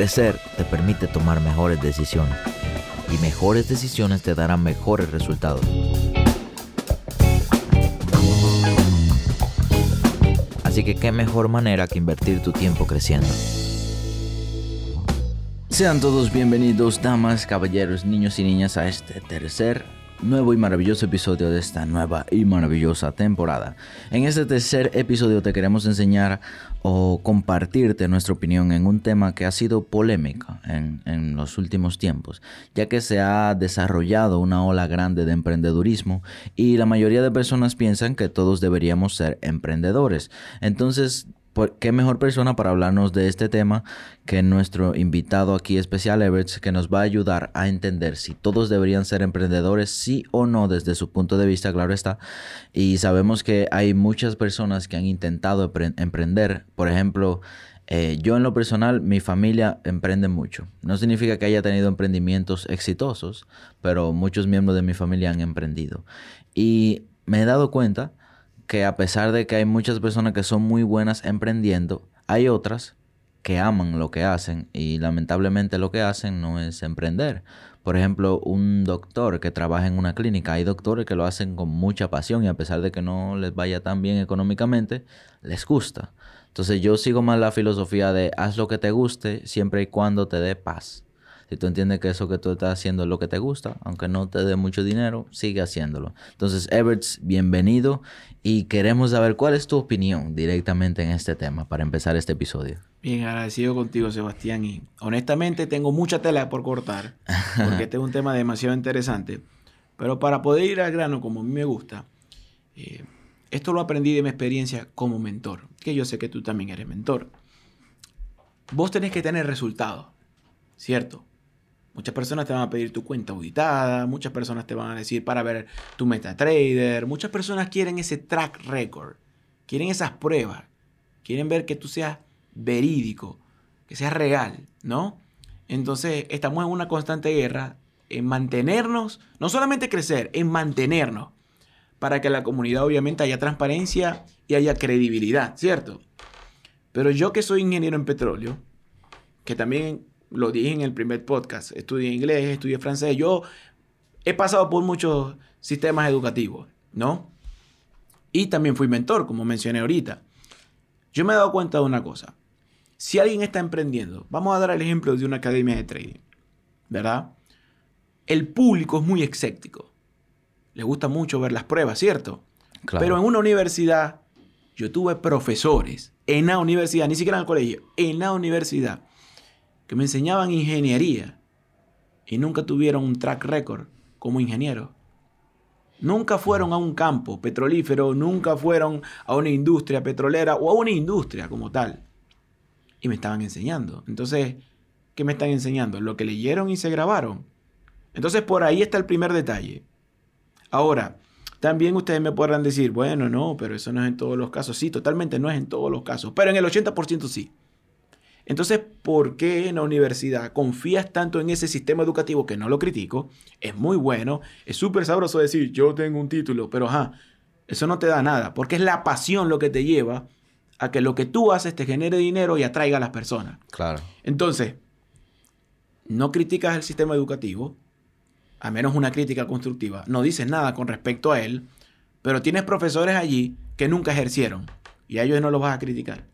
Crecer te permite tomar mejores decisiones y mejores decisiones te darán mejores resultados. Así que qué mejor manera que invertir tu tiempo creciendo. Sean todos bienvenidos, damas, caballeros, niños y niñas, a este tercer nuevo y maravilloso episodio de esta nueva y maravillosa temporada. En este tercer episodio te queremos enseñar o compartirte nuestra opinión en un tema que ha sido polémico en, en, los últimos tiempos, ya que se ha desarrollado una ola grande de emprendedurismo y la mayoría de personas piensan que todos deberíamos ser emprendedores. Entonces ¿Qué mejor persona para hablarnos de este tema que nuestro invitado aquí especial, Everts, que nos va a ayudar a entender si todos deberían ser emprendedores, sí o no, desde su punto de vista, claro está. Y sabemos que hay muchas personas que han intentado emprender. Por ejemplo, eh, yo en lo personal, mi familia emprende mucho. No significa que haya tenido emprendimientos exitosos, pero muchos miembros de mi familia han emprendido. Y me he dado cuenta que a pesar de que hay muchas personas que son muy buenas emprendiendo, hay otras que aman lo que hacen y lamentablemente lo que hacen no es emprender. Por ejemplo, un doctor que trabaja en una clínica, hay doctores que lo hacen con mucha pasión y a pesar de que no les vaya tan bien económicamente, les gusta. Entonces yo sigo más la filosofía de haz lo que te guste siempre y cuando te dé paz. Si tú entiendes que eso que tú estás haciendo es lo que te gusta, aunque no te dé mucho dinero, sigue haciéndolo. Entonces, Everts, bienvenido y queremos saber cuál es tu opinión directamente en este tema para empezar este episodio. Bien, agradecido contigo, Sebastián. Y honestamente tengo mucha tela por cortar, porque este es un tema demasiado interesante. Pero para poder ir al grano como a mí me gusta, eh, esto lo aprendí de mi experiencia como mentor, que yo sé que tú también eres mentor. Vos tenés que tener resultados, ¿cierto? Muchas personas te van a pedir tu cuenta auditada, muchas personas te van a decir para ver tu MetaTrader, muchas personas quieren ese track record, quieren esas pruebas, quieren ver que tú seas verídico, que seas real, ¿no? Entonces estamos en una constante guerra en mantenernos, no solamente crecer, en mantenernos, para que la comunidad obviamente haya transparencia y haya credibilidad, ¿cierto? Pero yo que soy ingeniero en petróleo, que también lo dije en el primer podcast, estudié inglés, estudié francés, yo he pasado por muchos sistemas educativos, ¿no? Y también fui mentor, como mencioné ahorita. Yo me he dado cuenta de una cosa. Si alguien está emprendiendo, vamos a dar el ejemplo de una academia de trading, ¿verdad? El público es muy escéptico. Le gusta mucho ver las pruebas, ¿cierto? Pero en una universidad, yo tuve profesores en la universidad, ni siquiera en el colegio, en la universidad, que me enseñaban ingeniería y nunca tuvieron un track record como ingeniero. Nunca fueron a un campo petrolífero, nunca fueron a una industria petrolera o a una industria como tal. Y me estaban enseñando. Entonces, ¿qué me están enseñando? Lo que leyeron y se grabaron. Entonces, por ahí está el primer detalle. Ahora, también ustedes me podrán decir, bueno, no, pero eso no es en todos los casos. Sí, totalmente no es en todos los casos, pero en el 80% sí. Entonces, ¿por qué en la universidad confías tanto en ese sistema educativo que no lo critico? Es muy bueno, es súper sabroso decir, yo tengo un título, pero ajá, eso no te da nada, porque es la pasión lo que te lleva a que lo que tú haces te genere dinero y atraiga a las personas. Claro. Entonces, no criticas el sistema educativo, a menos una crítica constructiva, no dices nada con respecto a él, pero tienes profesores allí que nunca ejercieron y a ellos no los vas a criticar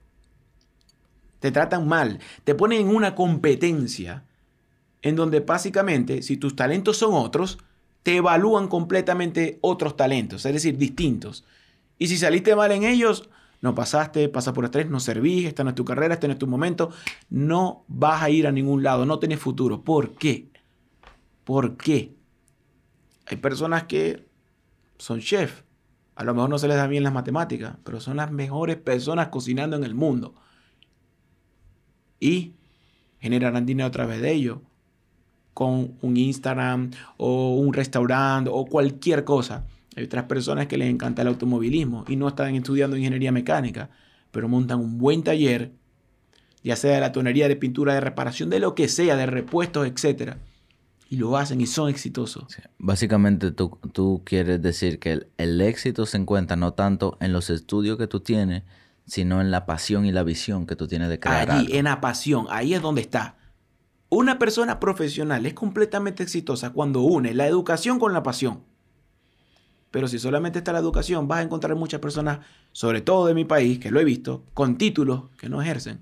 te tratan mal, te ponen en una competencia en donde básicamente, si tus talentos son otros, te evalúan completamente otros talentos, es decir, distintos. Y si saliste mal en ellos, no pasaste, pasas por estrés, no servís, esta no es tu carrera, este no es tu momento, no vas a ir a ningún lado, no tienes futuro. ¿Por qué? ¿Por qué? Hay personas que son chef, a lo mejor no se les da bien las matemáticas, pero son las mejores personas cocinando en el mundo y generarán dinero a través de ello con un Instagram o un restaurante o cualquier cosa. Hay otras personas que les encanta el automovilismo y no están estudiando ingeniería mecánica, pero montan un buen taller, ya sea de la tonería, de pintura, de reparación, de lo que sea, de repuestos, etc. Y lo hacen y son exitosos. Básicamente tú, tú, quieres decir que el, el éxito se encuentra no tanto en los estudios que tú tienes, sino en la pasión y la visión que tú tienes de crear. Allí, en la pasión, ahí es donde está. Una persona profesional es completamente exitosa cuando une la educación con la pasión. Pero si solamente está la educación, vas a encontrar muchas personas, sobre todo de mi país, que lo he visto, con títulos que no ejercen.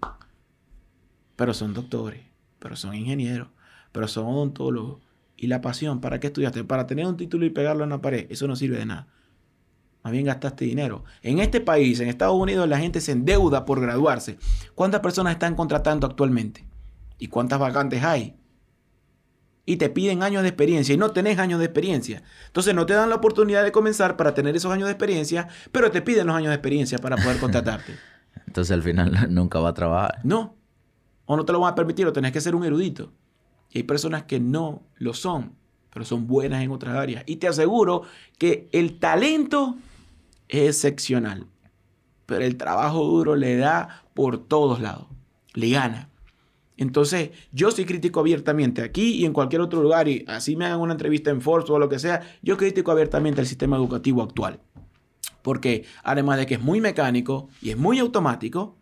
Pero son doctores, pero son ingenieros, pero son odontólogos. Y la pasión, ¿para qué estudiaste? Para tener un título y pegarlo en la pared. Eso no sirve de nada. Más bien gastaste dinero. En este país, en Estados Unidos, la gente se endeuda por graduarse. ¿Cuántas personas están contratando actualmente? ¿Y cuántas vacantes hay? Y te piden años de experiencia y no tenés años de experiencia. Entonces no te dan la oportunidad de comenzar para tener esos años de experiencia, pero te piden los años de experiencia para poder contratarte. Entonces al final nunca va a trabajar. No. O no te lo van a permitir o tenés que ser un erudito. Y hay personas que no lo son, pero son buenas en otras áreas. Y te aseguro que el talento es excepcional. Pero el trabajo duro le da por todos lados. Le gana. Entonces, yo sí critico abiertamente aquí y en cualquier otro lugar, y así me hagan una entrevista en Forbes o lo que sea, yo critico abiertamente el sistema educativo actual. Porque además de que es muy mecánico y es muy automático,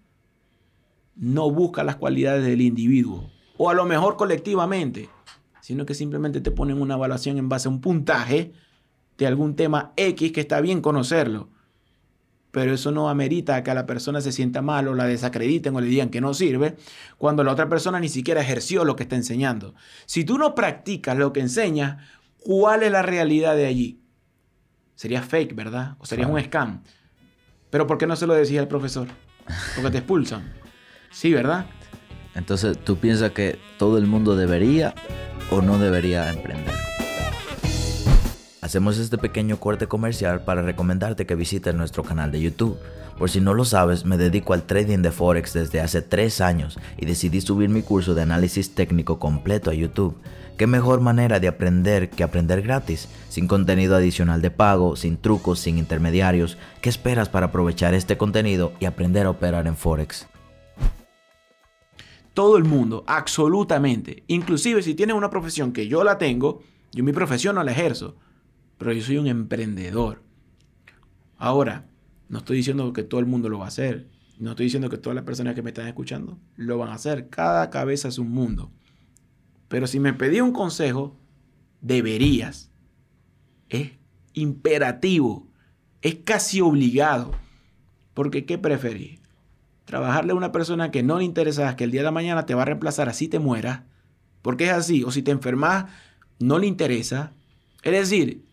no busca las cualidades del individuo, o a lo mejor colectivamente, sino que simplemente te ponen una evaluación en base a un puntaje de algún tema X que está bien conocerlo pero eso no amerita que a la persona se sienta mal o la desacrediten o le digan que no sirve, cuando la otra persona ni siquiera ejerció lo que está enseñando. Si tú no practicas lo que enseñas, ¿cuál es la realidad de allí? Sería fake, ¿verdad? O sería un scam. Pero ¿por qué no se lo decía al profesor? Porque te expulsan. Sí, ¿verdad? Entonces, ¿tú piensas que todo el mundo debería o no debería emprender? Hacemos este pequeño corte comercial para recomendarte que visites nuestro canal de YouTube. Por si no lo sabes, me dedico al trading de Forex desde hace 3 años y decidí subir mi curso de análisis técnico completo a YouTube. ¿Qué mejor manera de aprender que aprender gratis? Sin contenido adicional de pago, sin trucos, sin intermediarios. ¿Qué esperas para aprovechar este contenido y aprender a operar en Forex? Todo el mundo, absolutamente. Inclusive si tienes una profesión que yo la tengo, yo mi profesión no la ejerzo pero yo soy un emprendedor. Ahora, no estoy diciendo que todo el mundo lo va a hacer. No estoy diciendo que todas las personas que me están escuchando lo van a hacer. Cada cabeza es un mundo. Pero si me pedí un consejo, deberías. Es imperativo. Es casi obligado. Porque ¿qué preferís? Trabajarle a una persona que no le interesa, que el día de mañana te va a reemplazar así te mueras. Porque es así. O si te enfermas, no le interesa. Es decir,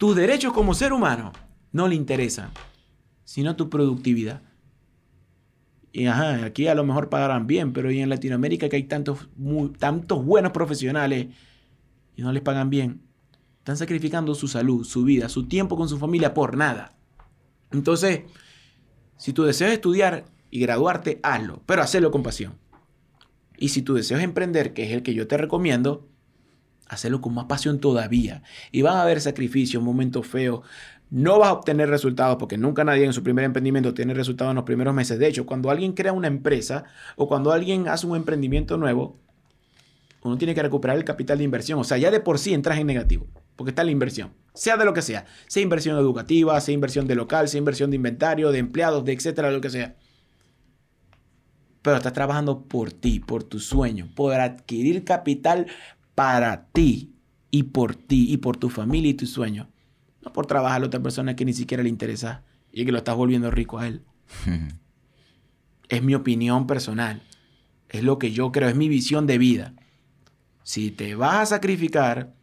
tus derechos como ser humano no le interesan, sino tu productividad. Y ajá, aquí a lo mejor pagarán bien, pero y en Latinoamérica que hay tantos, tantos buenos profesionales y no les pagan bien, están sacrificando su salud, su vida, su tiempo con su familia por nada. Entonces, si tú deseas estudiar y graduarte, hazlo, pero hazlo con pasión. Y si tú deseas emprender, que es el que yo te recomiendo, hacerlo con más pasión todavía. Y van a haber sacrificios, momentos feos. No vas a obtener resultados porque nunca nadie en su primer emprendimiento tiene resultados en los primeros meses. De hecho, cuando alguien crea una empresa o cuando alguien hace un emprendimiento nuevo, uno tiene que recuperar el capital de inversión. O sea, ya de por sí entras en negativo, porque está la inversión. Sea de lo que sea. Sea inversión educativa, sea inversión de local, sea inversión de inventario, de empleados, de etcétera, lo que sea. Pero estás trabajando por ti, por tu sueño, por adquirir capital para ti y por ti y por tu familia y tu sueño. No por trabajar a otra persona que ni siquiera le interesa y que lo estás volviendo rico a él. es mi opinión personal. Es lo que yo creo, es mi visión de vida. Si te vas a sacrificar,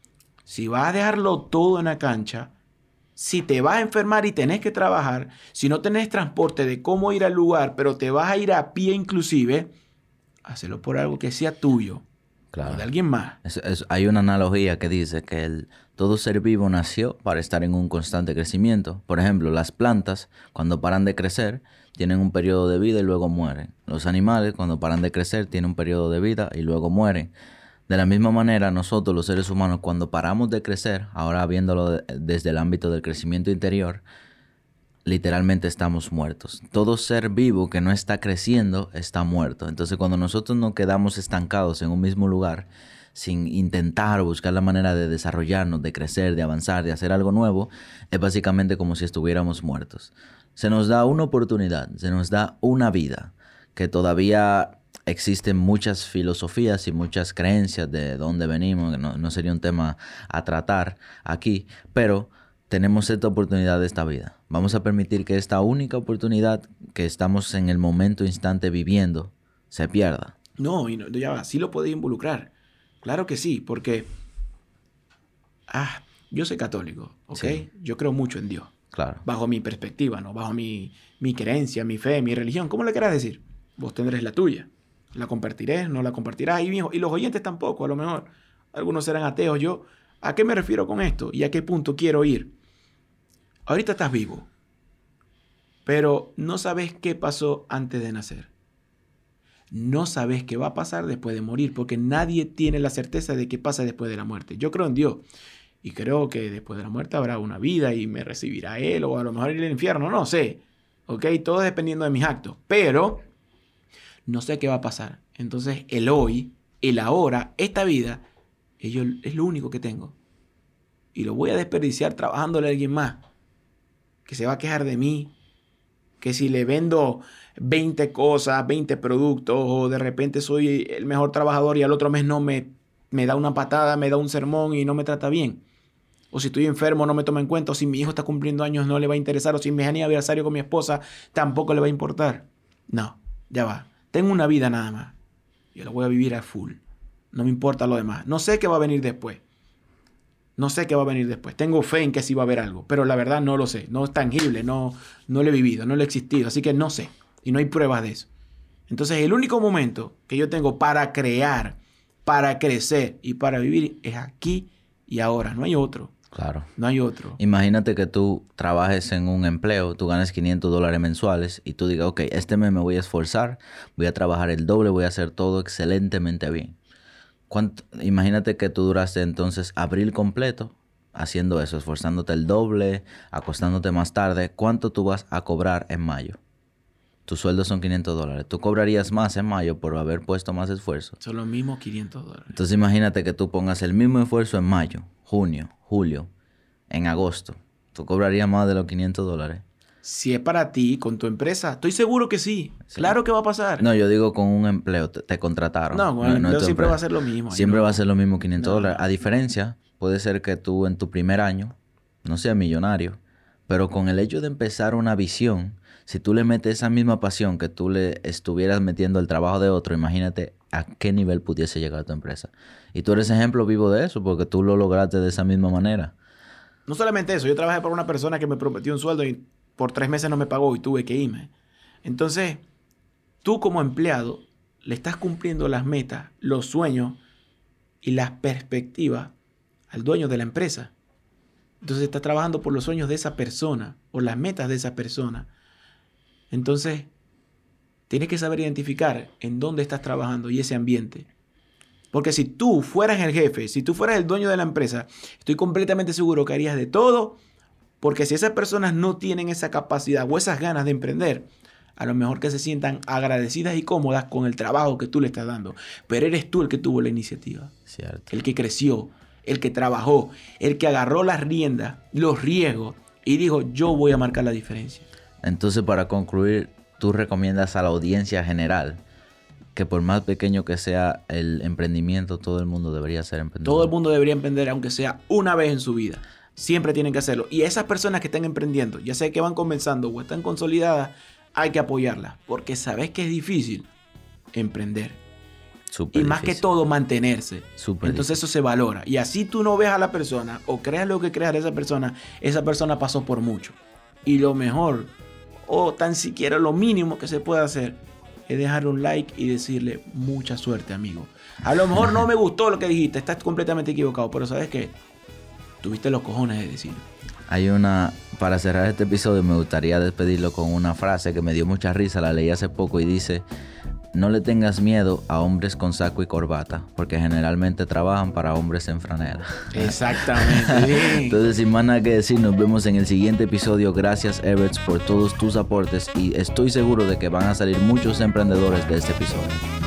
si vas a dejarlo todo en la cancha, si te vas a enfermar y tenés que trabajar, si no tenés transporte de cómo ir al lugar, pero te vas a ir a pie inclusive, hazlo por algo que sea tuyo o de alguien más. hay una analogía que dice que el, todo ser vivo nació para estar en un constante crecimiento. Por ejemplo, las plantas, cuando paran de crecer, tienen un periodo de vida y luego mueren. Los animales, cuando paran de crecer, tienen un periodo de vida y luego mueren. De la misma manera, nosotros los seres humanos, cuando paramos de crecer, ahora viéndolo desde el ámbito del crecimiento interior, literalmente estamos muertos. Todo ser vivo que no está creciendo está muerto. Entonces cuando nosotros nos quedamos estancados en un mismo lugar, sin intentar buscar la manera de desarrollarnos, de crecer, de avanzar, de hacer algo nuevo, es básicamente como si estuviéramos muertos. Se nos da una oportunidad, se nos da una vida, que todavía existen muchas filosofías y muchas creencias de dónde venimos, no sería un tema a tratar aquí, pero tenemos esta oportunidad de esta vida. Vamos a permitir que esta única oportunidad que estamos en el momento instante viviendo se pierda. No, y no, ya va, sí lo puede involucrar. Claro que sí, porque ah, yo soy católico, ¿ok? Yo creo mucho en Dios. Claro. Bajo mi perspectiva, ¿no? Bajo mi, mi creencia, mi fe, mi religión. ¿Cómo le quieras decir? Vos tendréis la tuya. La compartiré, no la compartirás. Y, y los oyentes tampoco, a lo mejor. Algunos serán ateos. Yo, ¿a qué me refiero con esto? ¿Y a qué punto quiero ir? Ahorita estás vivo, pero no sabes qué pasó antes de nacer. No sabes qué va a pasar después de morir, porque nadie tiene la certeza de qué pasa después de la muerte. Yo creo en Dios y creo que después de la muerte habrá una vida y me recibirá Él o a lo mejor el infierno, no sé. ¿Ok? Todo dependiendo de mis actos. Pero no sé qué va a pasar. Entonces el hoy, el ahora, esta vida, es lo único que tengo. Y lo voy a desperdiciar trabajándole a alguien más que se va a quejar de mí, que si le vendo 20 cosas, 20 productos, o de repente soy el mejor trabajador y al otro mes no me, me da una patada, me da un sermón y no me trata bien. O si estoy enfermo no me toma en cuenta, o si mi hijo está cumpliendo años no le va a interesar, o si es aniversario con mi esposa tampoco le va a importar. No, ya va. Tengo una vida nada más. Yo la voy a vivir a full. No me importa lo demás. No sé qué va a venir después. No sé qué va a venir después. Tengo fe en que sí va a haber algo, pero la verdad no lo sé. No es tangible, no, no lo he vivido, no lo he existido. Así que no sé. Y no hay pruebas de eso. Entonces el único momento que yo tengo para crear, para crecer y para vivir es aquí y ahora. No hay otro. Claro. No hay otro. Imagínate que tú trabajes en un empleo, tú ganes 500 dólares mensuales y tú digas, ok, este mes me voy a esforzar, voy a trabajar el doble, voy a hacer todo excelentemente bien imagínate que tú duraste entonces abril completo haciendo eso, esforzándote el doble, acostándote más tarde. ¿Cuánto tú vas a cobrar en mayo? Tus sueldos son 500 dólares. Tú cobrarías más en mayo por haber puesto más esfuerzo. Son los mismos 500 dólares. Entonces imagínate que tú pongas el mismo esfuerzo en mayo, junio, julio, en agosto. Tú cobrarías más de los 500 dólares. Si es para ti, con tu empresa, estoy seguro que sí. Claro que va a pasar. No, yo digo con un empleo, te, contrataron. No, con el empleo siempre va a ser lo mismo. Siempre va a ser lo mismo 500 dólares. A diferencia, puede ser que tú en tu primer año no seas millonario, pero con el hecho de empezar una visión, si tú le metes esa misma pasión que tú le estuvieras metiendo el trabajo de otro, imagínate a qué nivel pudiese llegar tu empresa. Y tú eres ejemplo vivo de eso, porque tú lo lograste de esa misma manera. No solamente eso, yo trabajé para una persona que me prometió un sueldo y por tres meses no me pagó y tuve que irme. Entonces, tú como empleado le estás cumpliendo las metas, los sueños y las perspectivas al dueño de la empresa. Entonces estás trabajando por los sueños de esa persona, por las metas de esa persona. Entonces, tienes que saber identificar en dónde estás trabajando y ese ambiente. Porque si tú fueras el jefe, si tú fueras el dueño de la empresa, estoy completamente seguro que harías de todo porque si esas personas no tienen esa capacidad o esas ganas de emprender, a lo mejor que se sientan agradecidas y cómodas con el trabajo que tú le estás dando. Pero eres tú el que tuvo la iniciativa. Cierto. El que creció, el que trabajó, el que agarró las riendas, los riesgos y dijo, yo voy a marcar la diferencia. Entonces, para concluir, tú recomiendas a la audiencia general que por más pequeño que sea el emprendimiento, todo el mundo debería ser emprendedor. Todo el mundo debería emprender, aunque sea una vez en su vida. Siempre tienen que hacerlo. Y esas personas que están emprendiendo, ya sea que van comenzando o están consolidadas, hay que apoyarlas. Porque sabes que es difícil emprender. y más que todo mantenerse. Entonces eso se valora. Y así tú no ves a la persona o creas lo que creas de esa persona, esa persona pasó por mucho. Y lo mejor, o tan siquiera lo mínimo que se puede hacer, es dejarle un like y decirle mucha suerte, amigo. A lo mejor no me gustó lo que dijiste, estás completamente equivocado, pero ¿sabes qué? Tuviste los cojones de decirlo. Hay una, para cerrar este episodio me gustaría despedirlo con una frase que me dio mucha risa, la leí hace poco y dice, no le tengas miedo a hombres con saco y corbata, porque generalmente trabajan para hombres en franela. Exactamente. Entonces, sin más nada que decir, nos vemos en el siguiente episodio. Gracias, Everts, por todos tus aportes y estoy seguro de que van a salir muchos emprendedores de este episodio.